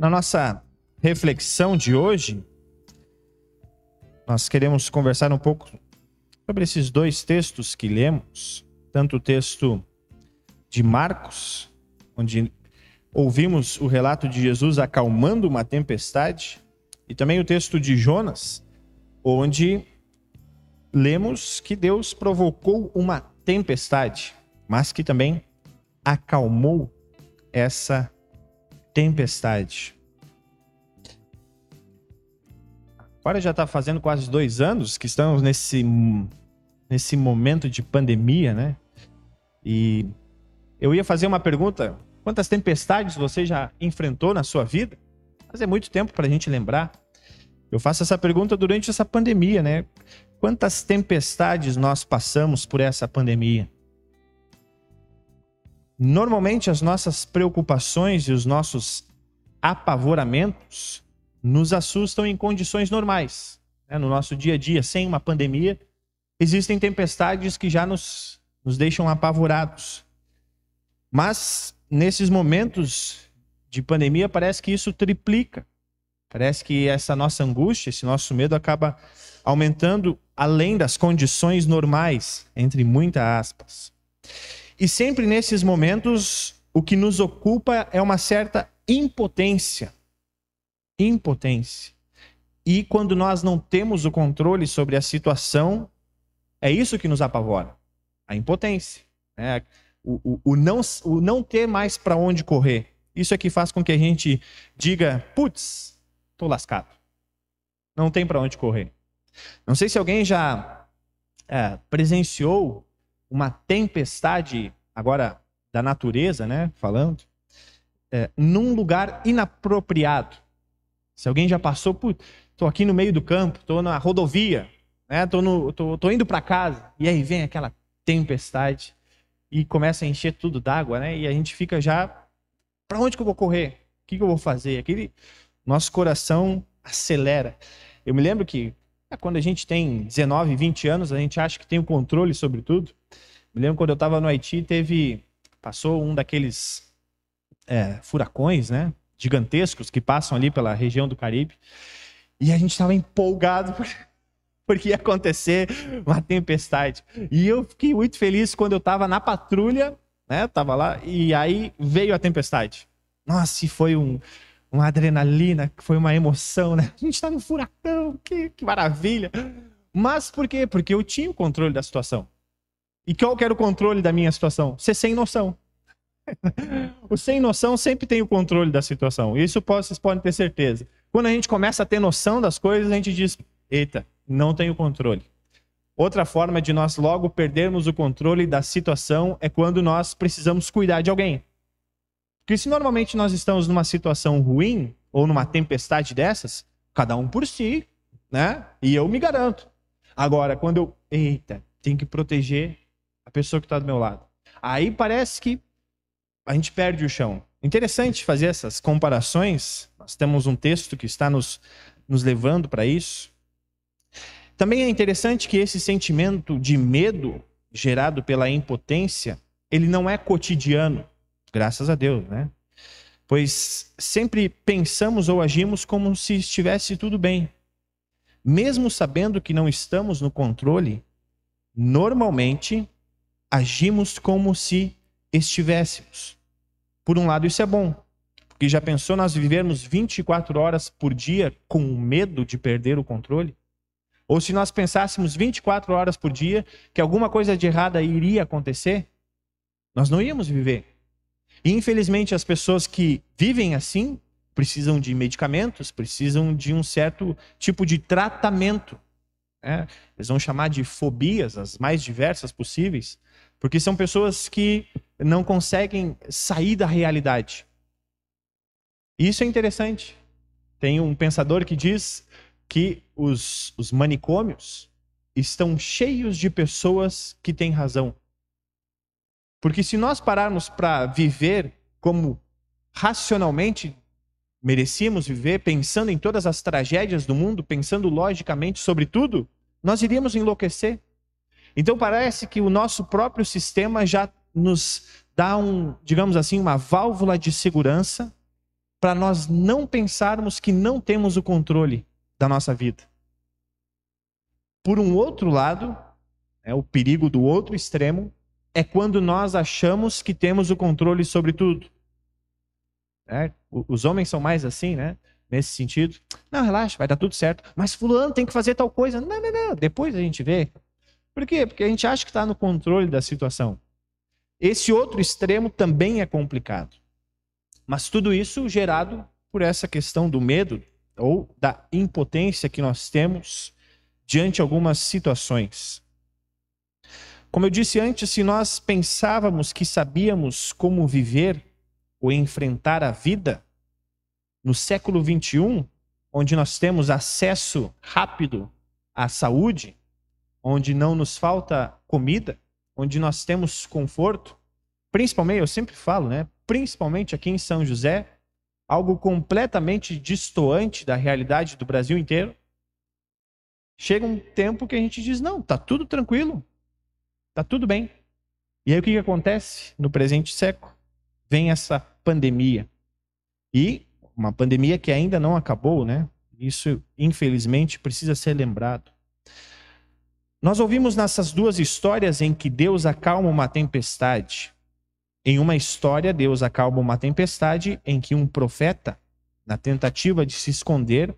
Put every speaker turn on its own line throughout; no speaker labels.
Na nossa reflexão de hoje, nós queremos conversar um pouco sobre esses dois textos que lemos, tanto o texto de Marcos, onde ouvimos o relato de Jesus acalmando uma tempestade, e também o texto de Jonas, onde lemos que Deus provocou uma tempestade, mas que também acalmou essa tempestade. Agora já está fazendo quase dois anos que estamos nesse, nesse momento de pandemia, né? E eu ia fazer uma pergunta: quantas tempestades você já enfrentou na sua vida? Mas é muito tempo para a gente lembrar. Eu faço essa pergunta durante essa pandemia, né? Quantas tempestades nós passamos por essa pandemia? Normalmente as nossas preocupações e os nossos apavoramentos nos assustam em condições normais. Né? No nosso dia a dia, sem uma pandemia, existem tempestades que já nos, nos deixam apavorados. Mas nesses momentos de pandemia, parece que isso triplica. Parece que essa nossa angústia, esse nosso medo acaba aumentando além das condições normais, entre muitas aspas. E sempre nesses momentos, o que nos ocupa é uma certa impotência. Impotência. E quando nós não temos o controle sobre a situação, é isso que nos apavora. A impotência. Né? O, o, o, não, o não ter mais para onde correr. Isso é que faz com que a gente diga: putz, tô lascado. Não tem para onde correr. Não sei se alguém já é, presenciou uma tempestade, agora da natureza, né? Falando, é, num lugar inapropriado. Se alguém já passou, putz, tô aqui no meio do campo, tô na rodovia, né? Tô, tô, tô indo para casa e aí vem aquela tempestade e começa a encher tudo d'água, né? E a gente fica já, para onde que eu vou correr? O que, que eu vou fazer? Aquele nosso coração acelera. Eu me lembro que é, quando a gente tem 19, 20 anos, a gente acha que tem o controle sobre tudo. Me lembro quando eu estava no Haiti, teve passou um daqueles é, furacões, né, gigantescos que passam ali pela região do Caribe, e a gente estava empolgado porque ia acontecer uma tempestade. E eu fiquei muito feliz quando eu estava na patrulha, né, tava lá, e aí veio a tempestade. Nossa, e foi um, uma adrenalina, foi uma emoção, né? A gente está no furacão, que, que maravilha. Mas por quê? Porque eu tinha o controle da situação. E qual que era o controle da minha situação? Ser sem noção. o sem noção sempre tem o controle da situação. Isso vocês podem ter certeza. Quando a gente começa a ter noção das coisas, a gente diz: eita, não tenho controle. Outra forma de nós logo perdermos o controle da situação é quando nós precisamos cuidar de alguém. Porque se normalmente nós estamos numa situação ruim ou numa tempestade dessas, cada um por si, né? E eu me garanto. Agora, quando eu, eita, tenho que proteger a pessoa que está do meu lado. Aí parece que a gente perde o chão. Interessante fazer essas comparações. Nós temos um texto que está nos, nos levando para isso. Também é interessante que esse sentimento de medo gerado pela impotência, ele não é cotidiano, graças a Deus, né? Pois sempre pensamos ou agimos como se estivesse tudo bem. Mesmo sabendo que não estamos no controle, normalmente agimos como se estivéssemos. Por um lado, isso é bom, porque já pensou nós vivermos 24 horas por dia com medo de perder o controle? Ou se nós pensássemos 24 horas por dia que alguma coisa de errada iria acontecer, nós não íamos viver. E infelizmente as pessoas que vivem assim precisam de medicamentos, precisam de um certo tipo de tratamento. Né? Eles vão chamar de fobias, as mais diversas possíveis, porque são pessoas que não conseguem sair da realidade. Isso é interessante. Tem um pensador que diz que os, os manicômios estão cheios de pessoas que têm razão. Porque se nós pararmos para viver como racionalmente merecíamos viver, pensando em todas as tragédias do mundo, pensando logicamente sobre tudo, nós iríamos enlouquecer. Então parece que o nosso próprio sistema já nos dá um, digamos assim, uma válvula de segurança para nós não pensarmos que não temos o controle da nossa vida. Por um outro lado, é o perigo do outro extremo é quando nós achamos que temos o controle sobre tudo. É, os homens são mais assim, né? Nesse sentido. Não, relaxa, vai dar tudo certo. Mas fulano tem que fazer tal coisa. Não, não, não. Depois a gente vê. Por quê? Porque a gente acha que está no controle da situação. Esse outro extremo também é complicado. Mas tudo isso gerado por essa questão do medo ou da impotência que nós temos diante algumas situações. Como eu disse antes, se nós pensávamos que sabíamos como viver ou enfrentar a vida, no século 21, onde nós temos acesso rápido à saúde, onde não nos falta comida, onde nós temos conforto, principalmente, eu sempre falo, né? Principalmente aqui em São José, algo completamente distoante da realidade do Brasil inteiro. Chega um tempo que a gente diz: não, tá tudo tranquilo, tá tudo bem. E aí o que, que acontece no presente século? Vem essa pandemia. E uma pandemia que ainda não acabou, né? Isso, infelizmente, precisa ser lembrado. Nós ouvimos nessas duas histórias em que Deus acalma uma tempestade. Em uma história, Deus acalma uma tempestade em que um profeta, na tentativa de se esconder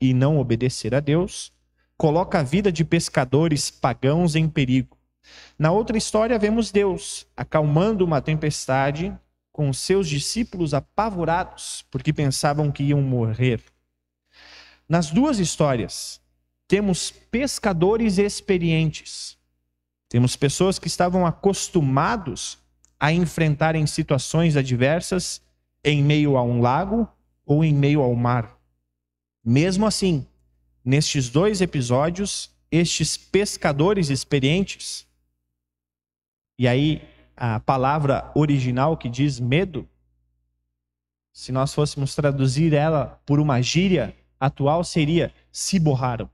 e não obedecer a Deus, coloca a vida de pescadores pagãos em perigo. Na outra história, vemos Deus acalmando uma tempestade com seus discípulos apavorados, porque pensavam que iam morrer. Nas duas histórias, temos pescadores experientes. Temos pessoas que estavam acostumados a enfrentarem situações adversas em meio a um lago ou em meio ao mar. Mesmo assim, nestes dois episódios, estes pescadores experientes, e aí a palavra original que diz medo, se nós fôssemos traduzir ela por uma gíria atual, seria se borraram.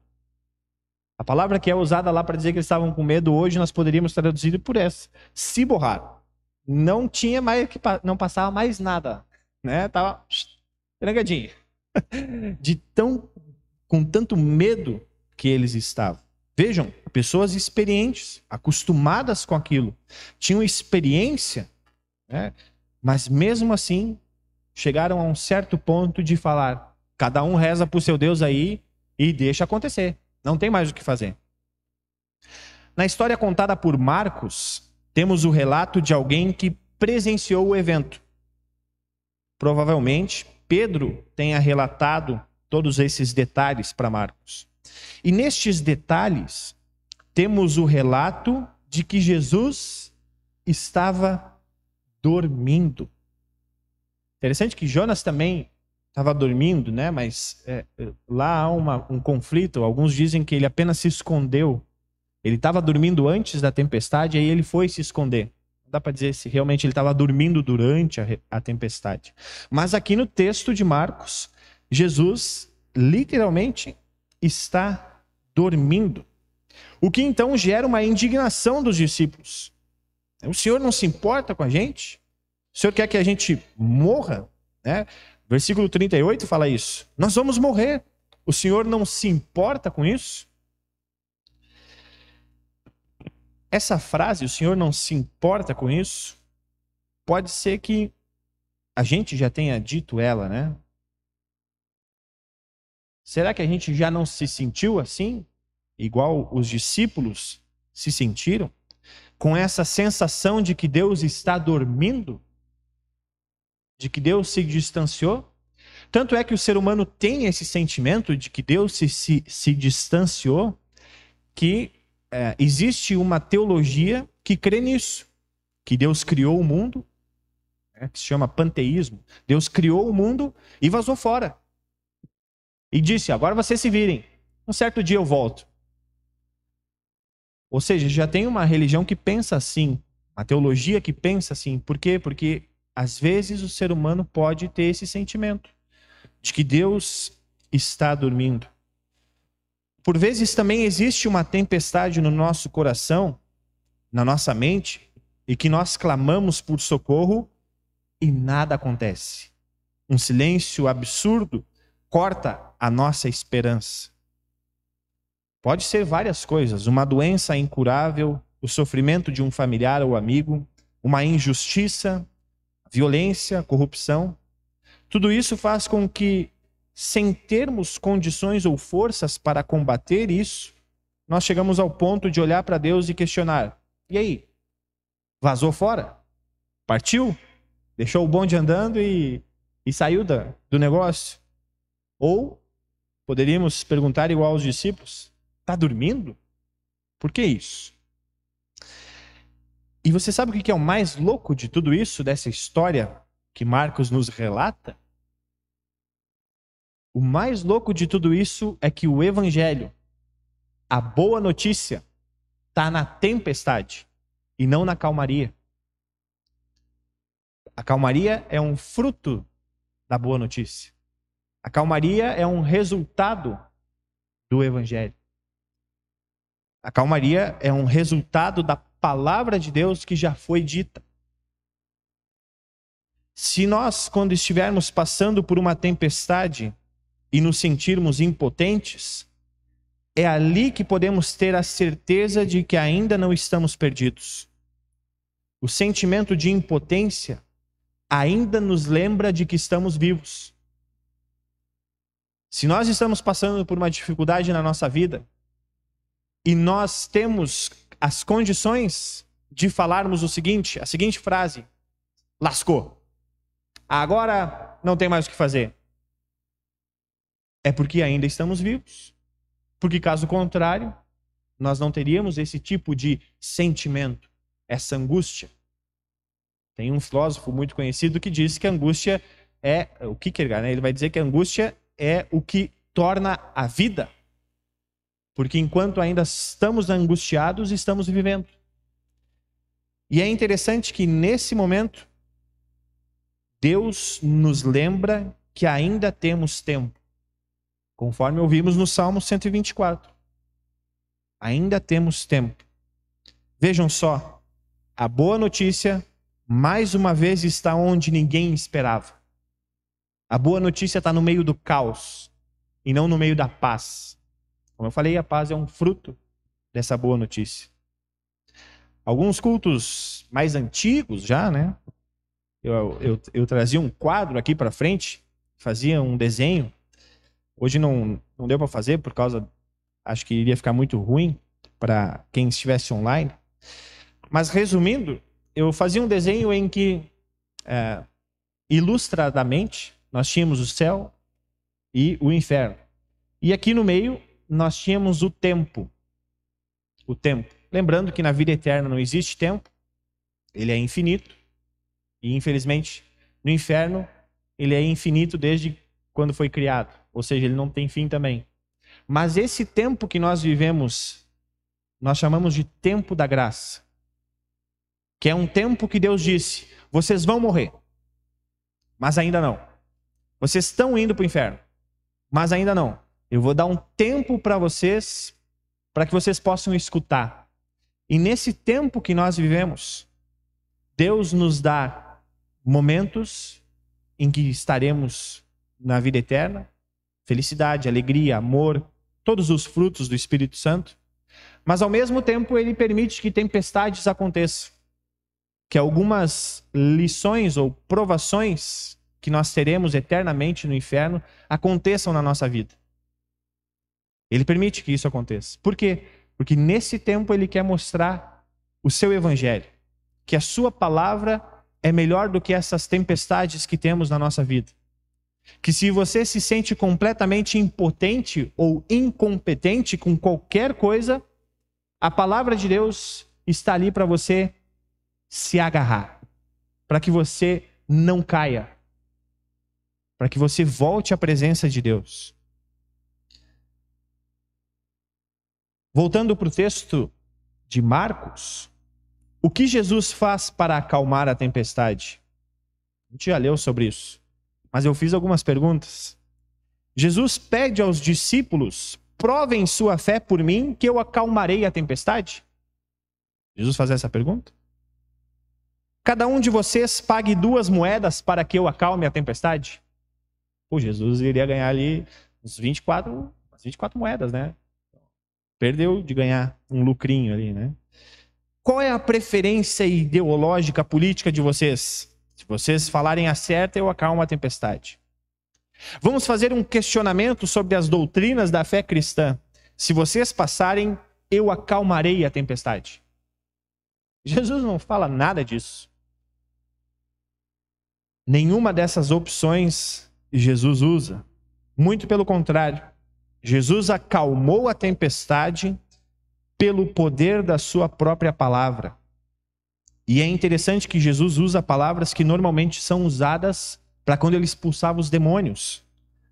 A palavra que é usada lá para dizer que eles estavam com medo hoje, nós poderíamos traduzir por essa: se borraram. Não tinha mais que não passava mais nada, né? Tava trangadinho. De tão com tanto medo que eles estavam. Vejam, pessoas experientes, acostumadas com aquilo, tinham experiência, né? mas mesmo assim chegaram a um certo ponto de falar: cada um reza para o seu Deus aí e deixa acontecer, não tem mais o que fazer. Na história contada por Marcos, temos o relato de alguém que presenciou o evento. Provavelmente Pedro tenha relatado todos esses detalhes para Marcos. E nestes detalhes, temos o relato de que Jesus estava dormindo. Interessante que Jonas também estava dormindo, né? Mas é, lá há uma, um conflito. Alguns dizem que ele apenas se escondeu. Ele estava dormindo antes da tempestade, aí ele foi se esconder. Não dá para dizer se realmente ele estava dormindo durante a, a tempestade. Mas aqui no texto de Marcos, Jesus literalmente está dormindo. O que então gera uma indignação dos discípulos. O Senhor não se importa com a gente? O Senhor quer que a gente morra? Né? Versículo 38 fala isso. Nós vamos morrer. O Senhor não se importa com isso? Essa frase, o Senhor não se importa com isso, pode ser que a gente já tenha dito ela, né? Será que a gente já não se sentiu assim? Igual os discípulos se sentiram? Com essa sensação de que Deus está dormindo? De que Deus se distanciou? Tanto é que o ser humano tem esse sentimento de que Deus se, se, se distanciou, que é, existe uma teologia que crê nisso, que Deus criou o mundo, né, que se chama panteísmo. Deus criou o mundo e vazou fora e disse: Agora vocês se virem. Um certo dia eu volto. Ou seja, já tem uma religião que pensa assim, uma teologia que pensa assim. Por quê? Porque às vezes o ser humano pode ter esse sentimento de que Deus está dormindo. Por vezes também existe uma tempestade no nosso coração, na nossa mente, e que nós clamamos por socorro e nada acontece. um silêncio absurdo, corta a nossa esperança. Pode ser várias coisas: uma doença incurável, o sofrimento de um familiar ou amigo, uma injustiça, violência, corrupção. Tudo isso faz com que, sem termos condições ou forças para combater isso, nós chegamos ao ponto de olhar para Deus e questionar: e aí? Vazou fora? Partiu? Deixou o bonde andando e, e saiu da, do negócio? Ou poderíamos perguntar igual aos discípulos: está dormindo? Por que isso? E você sabe o que é o mais louco de tudo isso, dessa história que Marcos nos relata? O mais louco de tudo isso é que o evangelho, a boa notícia, está na tempestade e não na calmaria. A calmaria é um fruto da boa notícia. A calmaria é um resultado do evangelho. A calmaria é um resultado da palavra de Deus que já foi dita. Se nós, quando estivermos passando por uma tempestade e nos sentirmos impotentes, é ali que podemos ter a certeza de que ainda não estamos perdidos. O sentimento de impotência ainda nos lembra de que estamos vivos. Se nós estamos passando por uma dificuldade na nossa vida e nós temos as condições de falarmos o seguinte, a seguinte frase: lascou. Agora não tem mais o que fazer. É porque ainda estamos vivos. Porque caso contrário, nós não teríamos esse tipo de sentimento, essa angústia. Tem um filósofo muito conhecido que diz que a angústia é o Kierkegaard, né? Ele vai dizer que a angústia é o que torna a vida porque enquanto ainda estamos angustiados, estamos vivendo. E é interessante que nesse momento, Deus nos lembra que ainda temos tempo. Conforme ouvimos no Salmo 124. Ainda temos tempo. Vejam só, a boa notícia, mais uma vez, está onde ninguém esperava. A boa notícia está no meio do caos e não no meio da paz. Como eu falei, a paz é um fruto dessa boa notícia. Alguns cultos mais antigos já, né? Eu, eu, eu trazia um quadro aqui para frente, fazia um desenho. Hoje não, não deu para fazer por causa, acho que iria ficar muito ruim para quem estivesse online. Mas resumindo, eu fazia um desenho em que, é, ilustradamente, nós tínhamos o céu e o inferno. E aqui no meio nós tínhamos o tempo. O tempo. Lembrando que na vida eterna não existe tempo, ele é infinito. E infelizmente, no inferno, ele é infinito desde quando foi criado, ou seja, ele não tem fim também. Mas esse tempo que nós vivemos, nós chamamos de tempo da graça. Que é um tempo que Deus disse: vocês vão morrer, mas ainda não. Vocês estão indo para o inferno, mas ainda não. Eu vou dar um tempo para vocês, para que vocês possam escutar. E nesse tempo que nós vivemos, Deus nos dá momentos em que estaremos na vida eterna, felicidade, alegria, amor, todos os frutos do Espírito Santo. Mas ao mesmo tempo ele permite que tempestades aconteçam, que algumas lições ou provações que nós teremos eternamente no inferno aconteçam na nossa vida. Ele permite que isso aconteça. Por quê? Porque nesse tempo ele quer mostrar o seu evangelho, que a sua palavra é melhor do que essas tempestades que temos na nossa vida. Que se você se sente completamente impotente ou incompetente com qualquer coisa, a palavra de Deus está ali para você se agarrar, para que você não caia, para que você volte à presença de Deus. Voltando para o texto de Marcos, o que Jesus faz para acalmar a tempestade? A gente já leu sobre isso, mas eu fiz algumas perguntas. Jesus pede aos discípulos: provem sua fé por mim, que eu acalmarei a tempestade? Jesus faz essa pergunta? Cada um de vocês pague duas moedas para que eu acalme a tempestade? Pô, Jesus iria ganhar ali uns 24, 24 moedas, né? Perdeu de ganhar um lucrinho ali, né? Qual é a preferência ideológica política de vocês? Se vocês falarem a certa, eu acalmo a tempestade. Vamos fazer um questionamento sobre as doutrinas da fé cristã. Se vocês passarem, eu acalmarei a tempestade. Jesus não fala nada disso. Nenhuma dessas opções Jesus usa. Muito pelo contrário. Jesus acalmou a tempestade pelo poder da sua própria palavra. E é interessante que Jesus usa palavras que normalmente são usadas para quando ele expulsava os demônios.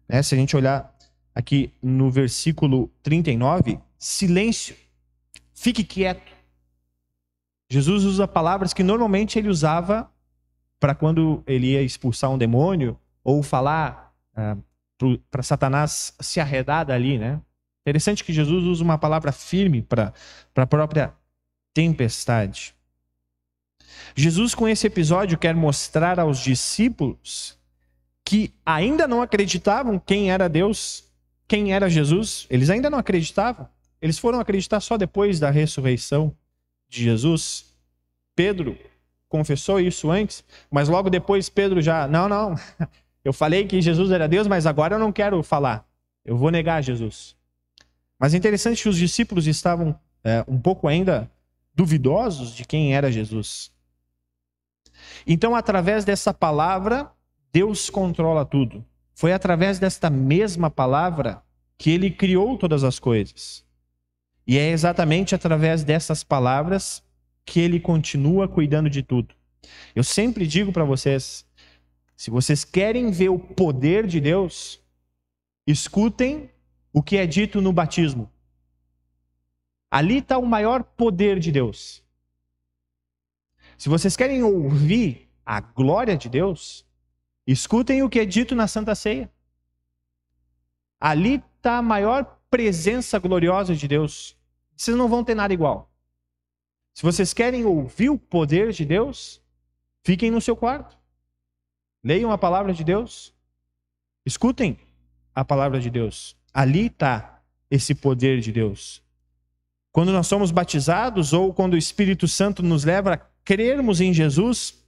Né? Se a gente olhar aqui no versículo 39, silêncio, fique quieto. Jesus usa palavras que normalmente ele usava para quando ele ia expulsar um demônio ou falar ah, para Satanás se arredar dali, né? Interessante que Jesus usa uma palavra firme para a própria tempestade. Jesus, com esse episódio, quer mostrar aos discípulos que ainda não acreditavam quem era Deus, quem era Jesus. Eles ainda não acreditavam. Eles foram acreditar só depois da ressurreição de Jesus. Pedro confessou isso antes, mas logo depois Pedro já, não, não. Eu falei que Jesus era Deus, mas agora eu não quero falar. Eu vou negar Jesus. Mas é interessante que os discípulos estavam é, um pouco ainda duvidosos de quem era Jesus. Então, através dessa palavra, Deus controla tudo. Foi através desta mesma palavra que ele criou todas as coisas. E é exatamente através dessas palavras que ele continua cuidando de tudo. Eu sempre digo para vocês: se vocês querem ver o poder de Deus, escutem o que é dito no batismo. Ali está o maior poder de Deus. Se vocês querem ouvir a glória de Deus, escutem o que é dito na Santa Ceia. Ali está a maior presença gloriosa de Deus. Vocês não vão ter nada igual. Se vocês querem ouvir o poder de Deus, fiquem no seu quarto. Leiam a palavra de Deus. Escutem a palavra de Deus. Ali está esse poder de Deus. Quando nós somos batizados ou quando o Espírito Santo nos leva a crermos em Jesus,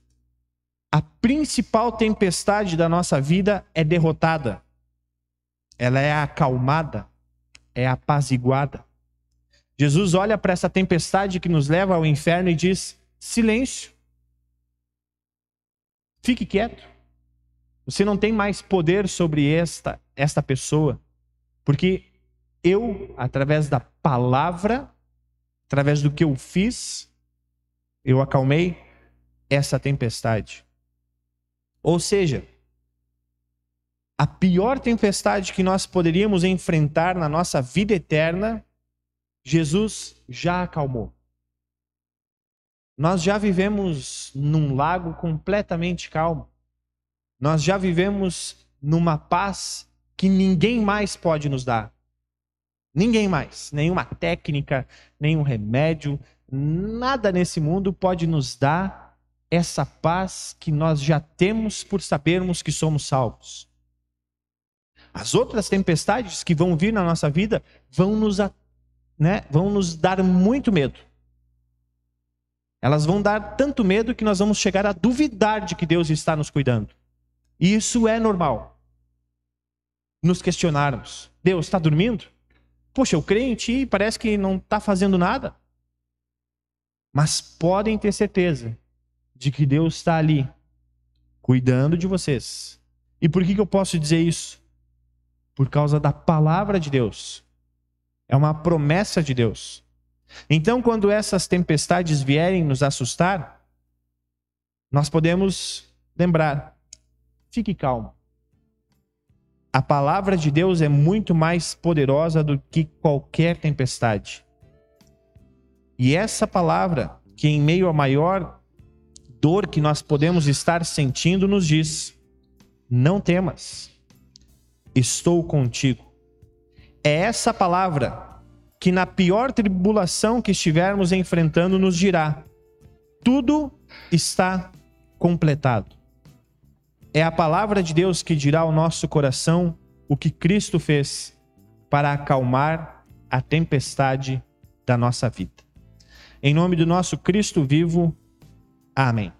a principal tempestade da nossa vida é derrotada. Ela é acalmada, é apaziguada. Jesus olha para essa tempestade que nos leva ao inferno e diz: silêncio. Fique quieto. Você não tem mais poder sobre esta, esta pessoa, porque eu, através da palavra, através do que eu fiz, eu acalmei essa tempestade. Ou seja, a pior tempestade que nós poderíamos enfrentar na nossa vida eterna, Jesus já acalmou. Nós já vivemos num lago completamente calmo. Nós já vivemos numa paz que ninguém mais pode nos dar. Ninguém mais, nenhuma técnica, nenhum remédio, nada nesse mundo pode nos dar essa paz que nós já temos por sabermos que somos salvos. As outras tempestades que vão vir na nossa vida vão nos, né, vão nos dar muito medo. Elas vão dar tanto medo que nós vamos chegar a duvidar de que Deus está nos cuidando. E isso é normal. Nos questionarmos: Deus está dormindo? Poxa, eu creio em ti e parece que não está fazendo nada. Mas podem ter certeza de que Deus está ali, cuidando de vocês. E por que, que eu posso dizer isso? Por causa da palavra de Deus. É uma promessa de Deus. Então, quando essas tempestades vierem nos assustar, nós podemos lembrar: fique calmo. A palavra de Deus é muito mais poderosa do que qualquer tempestade. E essa palavra, que em meio à maior dor que nós podemos estar sentindo, nos diz: não temas, estou contigo. É essa palavra que, na pior tribulação que estivermos enfrentando, nos dirá: tudo está completado. É a palavra de Deus que dirá ao nosso coração o que Cristo fez para acalmar a tempestade da nossa vida. Em nome do nosso Cristo vivo, amém.